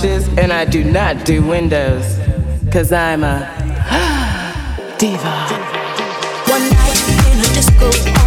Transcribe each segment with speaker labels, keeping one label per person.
Speaker 1: Dishes, and I do not do windows. Cause I'm a diva.
Speaker 2: One night in a disco.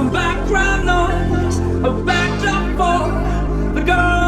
Speaker 2: Radio Goo Goo.